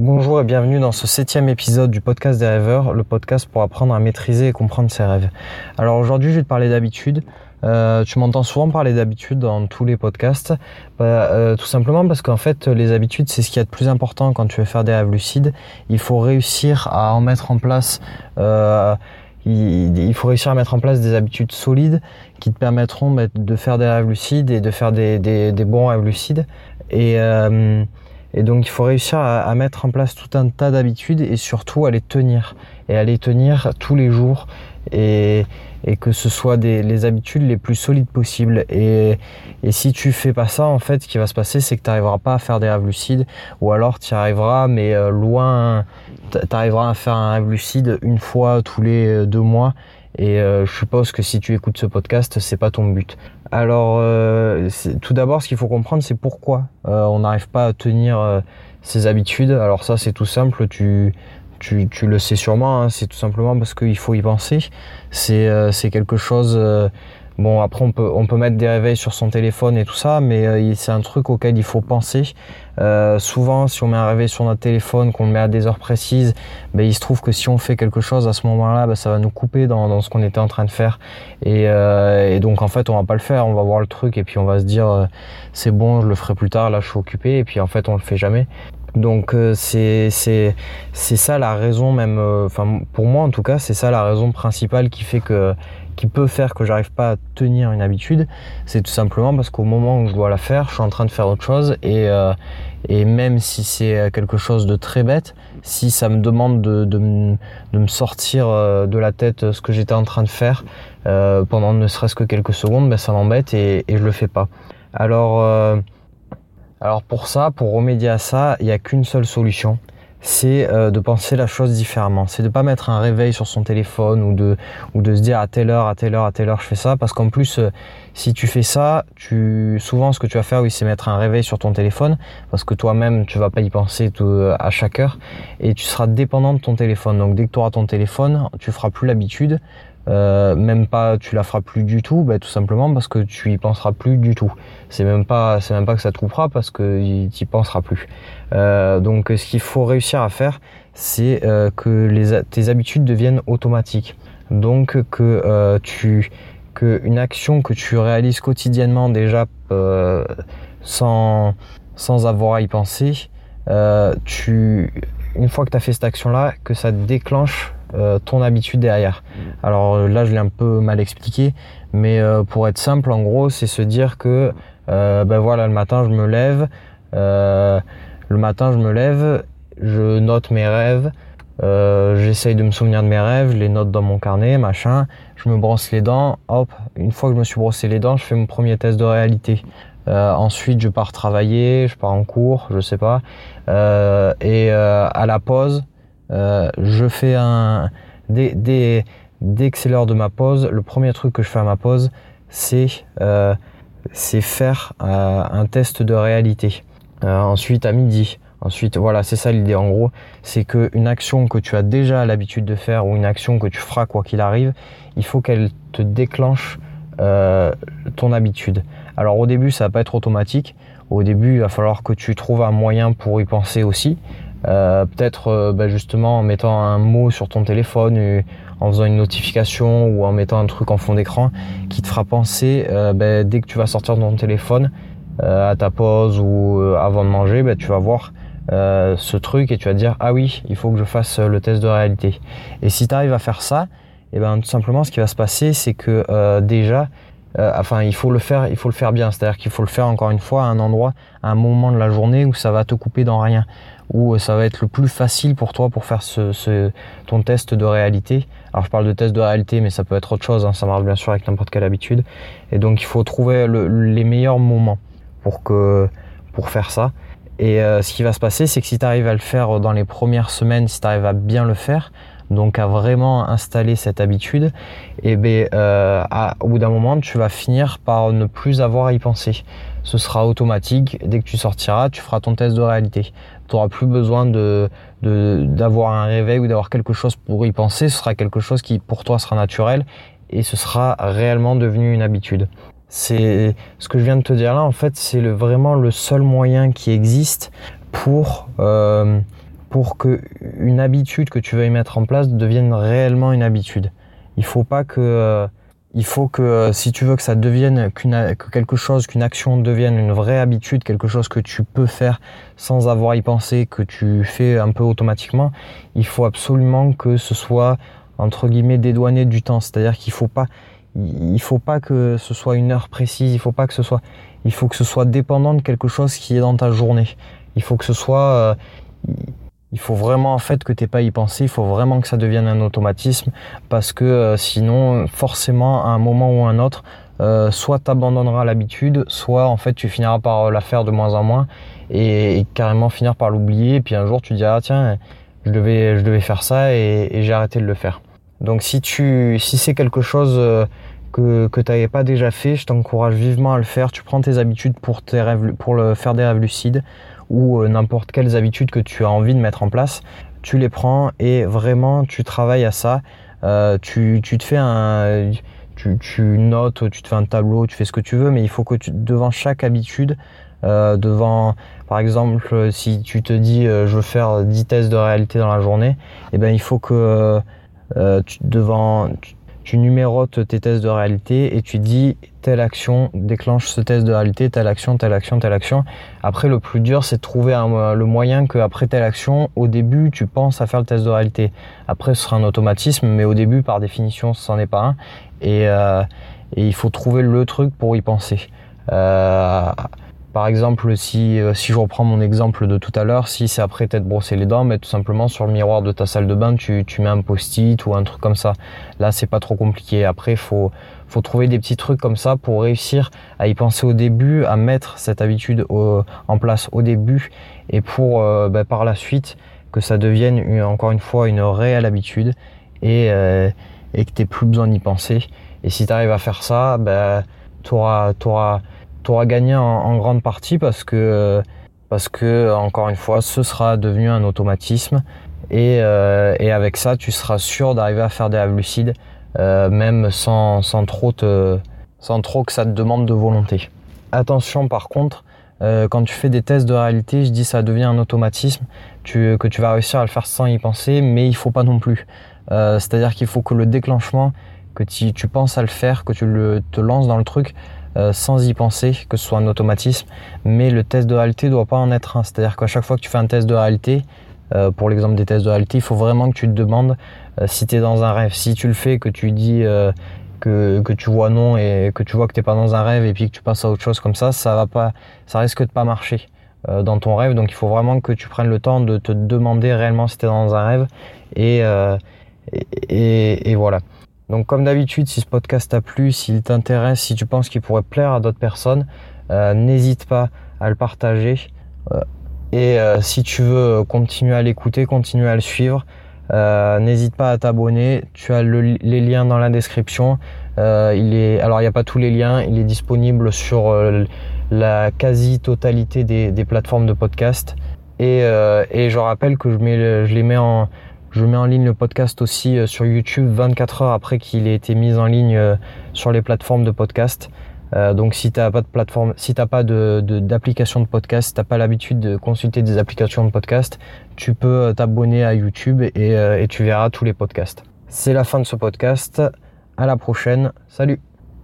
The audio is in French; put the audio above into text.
Bonjour et bienvenue dans ce septième épisode du podcast des rêveurs, le podcast pour apprendre à maîtriser et comprendre ses rêves. Alors aujourd'hui je vais te parler d'habitude. Euh, tu m'entends souvent parler d'habitude dans tous les podcasts, bah, euh, tout simplement parce qu'en fait les habitudes c'est ce qu'il y a plus important quand tu veux faire des rêves lucides. Il faut réussir à en mettre en place. Euh, il, faut réussir à mettre en place des habitudes solides qui te permettront bah, de faire des rêves lucides et de faire des, bons rêves lucides. Et, et donc il faut réussir à, mettre en place tout un tas d'habitudes et surtout à les tenir. Et à les tenir tous les jours. Et, que ce soit des, les habitudes les plus solides possibles. Et, si tu fais pas ça, en fait, ce qui va se passer, c'est que tu n'arriveras pas à faire des rêves lucides, ou alors tu arriveras, mais euh, loin, tu arriveras à faire un rêve lucide une fois tous les euh, deux mois. Et euh, je suppose que si tu écoutes ce podcast, c'est pas ton but. Alors, euh, tout d'abord, ce qu'il faut comprendre, c'est pourquoi euh, on n'arrive pas à tenir ses habitudes. Alors ça, c'est tout simple. Tu tu, tu, le sais sûrement, hein, c'est tout simplement parce qu'il faut y penser. C'est quelque chose. Bon, après, on peut, on peut mettre des réveils sur son téléphone et tout ça, mais euh, c'est un truc auquel il faut penser. Euh, souvent, si on met un réveil sur notre téléphone, qu'on le met à des heures précises, ben, il se trouve que si on fait quelque chose à ce moment-là, ben, ça va nous couper dans, ce qu'on était en train de faire. Et, et, donc, en fait, on va pas le faire. On va voir le truc et puis on va se dire, c'est bon, je le ferai plus tard. Là, je suis occupé. Et puis, en fait, on le fait jamais. Donc euh, c'est c'est ça la raison même euh, enfin pour moi en tout cas c'est ça la raison principale qui fait que qui peut faire que j'arrive pas à tenir une habitude c'est tout simplement parce qu'au moment où je dois la faire je suis en train de faire autre chose et euh, et même si c'est quelque chose de très bête si ça me demande de de, de me sortir de la tête ce que j'étais en train de faire pendant ne serait-ce que quelques secondes ben ça m'embête et, et je le fais pas alors alors pour ça, pour remédier à ça, il n'y a qu'une seule solution. C'est euh, de penser la chose différemment. C'est de pas mettre un réveil sur son téléphone ou de ou de se dire à telle heure, à telle heure, à telle heure je fais ça. Parce qu'en plus, euh, si tu fais ça, tu souvent ce que tu vas faire, oui, c'est mettre un réveil sur ton téléphone parce que toi-même tu vas pas y penser tout, euh, à chaque heure et tu seras dépendant de ton téléphone. Donc dès que tu auras ton téléphone, tu feras plus l'habitude euh, même pas tu la feras plus du tout bah, tout simplement parce que tu y penseras plus du tout. C'est même pas c'est même pas que ça te coupera parce que tu y penseras plus. Euh, donc ce qu'il faut réussir à faire c'est euh, que tes habitudes deviennent automatiques. Donc que tu que une action que tu réalises quotidiennement déjà sans sans avoir à y penser tu une fois que tu as fait cette action là que ça déclenche euh, ton habitude derrière. Alors euh, là, je l'ai un peu mal expliqué, mais euh, pour être simple, en gros, c'est se dire que ben voilà, le matin, je me lève, le matin, je me lève, je note mes rêves, j'essaye de me souvenir de mes rêves, je les note dans mon carnet, machin, je me brosse les dents, hop, une fois que je me suis brossé les dents, je fais mon premier test de réalité. Euh, ensuite, je pars travailler, je pars en cours, je sais pas. Euh, et euh, à la pause, euh, je fais un dès, dès, dès que c'est l'heure de ma pause, le premier truc que je fais à ma pause, c'est euh, faire euh, un test de réalité. ensuite à midi. Ensuite, voilà, c'est ça l'idée en gros, c'est que une action que tu as déjà l'habitude de faire ou une action que tu feras quoi qu'il arrive, il faut qu'elle te déclenche ton habitude. Alors au début, ça va pas être automatique. Au début, il va falloir que tu trouves un moyen pour y penser aussi. Euh, peut-être euh, bah, justement en mettant un mot sur ton téléphone, euh, en faisant une notification ou en mettant un truc en fond d'écran qui te fera penser bah, dès que tu vas sortir ton téléphone à ta pause ou avant de manger, bah, tu vas voir ce truc et tu vas te dire ah oui, il faut que je fasse le test de réalité. Et si tu arrives à faire ça, et eh ben tout simplement ce qui va se passer, c'est que déjà euh, enfin, il faut le faire, il faut le faire bien. C'est-à-dire qu'il faut le faire encore une fois à un endroit, à un moment de la journée où ça va te couper dans rien, où euh, ça va être le plus facile pour toi pour faire ce, ton test de réalité. Alors, je parle de test de réalité, mais ça peut être autre chose. Hein, ça marche bien sûr avec n'importe quelle habitude. Et donc, il faut trouver le, les meilleurs moments pour que pour faire ça. Et euh, ce qui va se passer, c'est que si tu arrives à le faire dans les premières semaines, si tu arrives à bien le faire, donc à vraiment installer cette habitude, et ben euh, à, au bout d'un moment, tu vas finir par ne plus avoir à y penser. Ce sera automatique. Dès que tu sortiras, tu feras ton test de réalité. Tu n'auras plus besoin de d'avoir un réveil ou d'avoir quelque chose pour y penser. Ce sera quelque chose qui pour toi sera naturel et ce sera réellement devenu une habitude. C'est ce que je viens de te dire là. En fait, c'est vraiment le seul moyen qui existe pour euh, pour que une habitude que tu veuilles mettre en place devienne réellement une habitude. Il faut pas que euh, il faut que euh, si tu veux que ça devienne qu'une que quelque chose qu'une action devienne une vraie habitude, quelque chose que tu peux faire sans avoir y penser, que tu fais un peu automatiquement, il faut absolument que ce soit entre guillemets dédouané du temps, c'est-à-dire qu'il faut pas il faut pas que ce soit une heure précise, il faut pas que ce soit il faut que ce soit dépendant de quelque chose qui est dans ta journée. Il faut que ce soit euh, il faut vraiment en fait que tu pas y penser, il faut vraiment que ça devienne un automatisme parce que euh, sinon forcément à un moment ou à un autre euh, soit tu abandonneras l'habitude, soit en fait tu finiras par la faire de moins en moins et, carrément finir par l'oublier et puis un jour tu diras tiens je devais, je devais faire ça et, j'ai arrêté de le faire. Donc si tu si c'est quelque chose euh, que, tu n'avais pas déjà fait, je t'encourage vivement à le faire. Tu prends tes habitudes pour, tes rêves, pour le, faire des rêves lucides ou euh, n'importe quelles habitudes que tu as envie de mettre en place, tu les prends et vraiment tu travailles à ça. Euh, tu, tu, te fais un, tu, tu, notes, tu te fais un tableau, tu fais ce que tu veux, mais il faut que tu, devant chaque habitude, euh, devant, par exemple, si tu te dis je veux faire 10 tests de réalité dans la journée, eh ben il faut que devant, tu numérotes tes tests de réalité et tu dis telle action déclenche ce test de réalité, telle action, telle action, telle action. Après, le plus dur, c'est de trouver le moyen que après telle action, au début, tu penses à faire le test de réalité. Après, ce sera un automatisme, mais au début, par définition, ce n'en est pas un. Et, euh, il faut trouver le truc pour y penser. Euh, par exemple, si, euh, si je reprends mon exemple de tout à l'heure, si c'est après t'être brossé les dents, mais tout simplement sur le miroir de ta salle de bain, tu, tu mets un post-it ou un truc comme ça. Là, c'est pas trop compliqué. Après, faut, faut trouver des petits trucs comme ça pour réussir à y penser au début, à mettre cette habitude en place au début et pour euh, bah, par la suite que ça devienne encore une fois une réelle habitude et, euh, et que tu plus besoin d'y penser. Et si tu arrives à faire ça, bah, tu auras, auras tu auras gagné en, grande partie parce que, parce que, encore une fois, ce sera devenu un automatisme. Et, euh, et avec ça, tu seras sûr d'arriver à faire des rêves lucides, euh, même sans, sans, trop te, sans trop que ça te demande de volonté. Attention par contre, euh, quand tu fais des tests de réalité, je dis ça devient un automatisme, que tu vas réussir à le faire sans y penser, mais il faut pas non plus. C'est-à-dire qu'il faut que le déclenchement, que tu, tu, penses à le faire, que tu le, te lances dans le truc, euh, sans y penser, que ce soit un automatisme. Mais le test de réalité doit pas en être un. C'est-à-dire qu'à chaque fois que tu fais un test de réalité, euh, pour l'exemple des tests de réalité, il faut vraiment que tu te demandes euh, si tu es dans un rêve. Si tu le fais, que tu dis que, que, tu vois non et que tu vois que tu pas dans un rêve et puis que tu passes à autre chose comme ça, ça va pas, ça risque de pas marcher dans ton rêve. Donc il faut vraiment que tu prennes le temps de te demander réellement si tu es dans un rêve et, et voilà. Donc comme d'habitude, si ce podcast t'a plu, s'il t'intéresse, si tu penses qu'il pourrait plaire à d'autres personnes, euh, n'hésite pas à le partager. Euh, et euh, si tu veux continuer à l'écouter, continuer à le suivre, n'hésite pas à t'abonner. Tu as les liens dans la description. il est, alors il n'y a pas tous les liens, il est disponible sur la quasi-totalité des, des, plateformes de podcast. Et, et je rappelle que je, mets, je les mets en je mets en ligne le podcast aussi euh, sur YouTube 24 heures après qu'il ait été mis en ligne euh, sur les plateformes de podcast. Euh, donc si tu n'as pas de plateforme, si t'as pas d'application de, podcast, si t'as pas l'habitude de consulter des applications de podcast, tu peux t'abonner à YouTube et tu verras tous les podcasts. C'est la fin de ce podcast. À la prochaine. Salut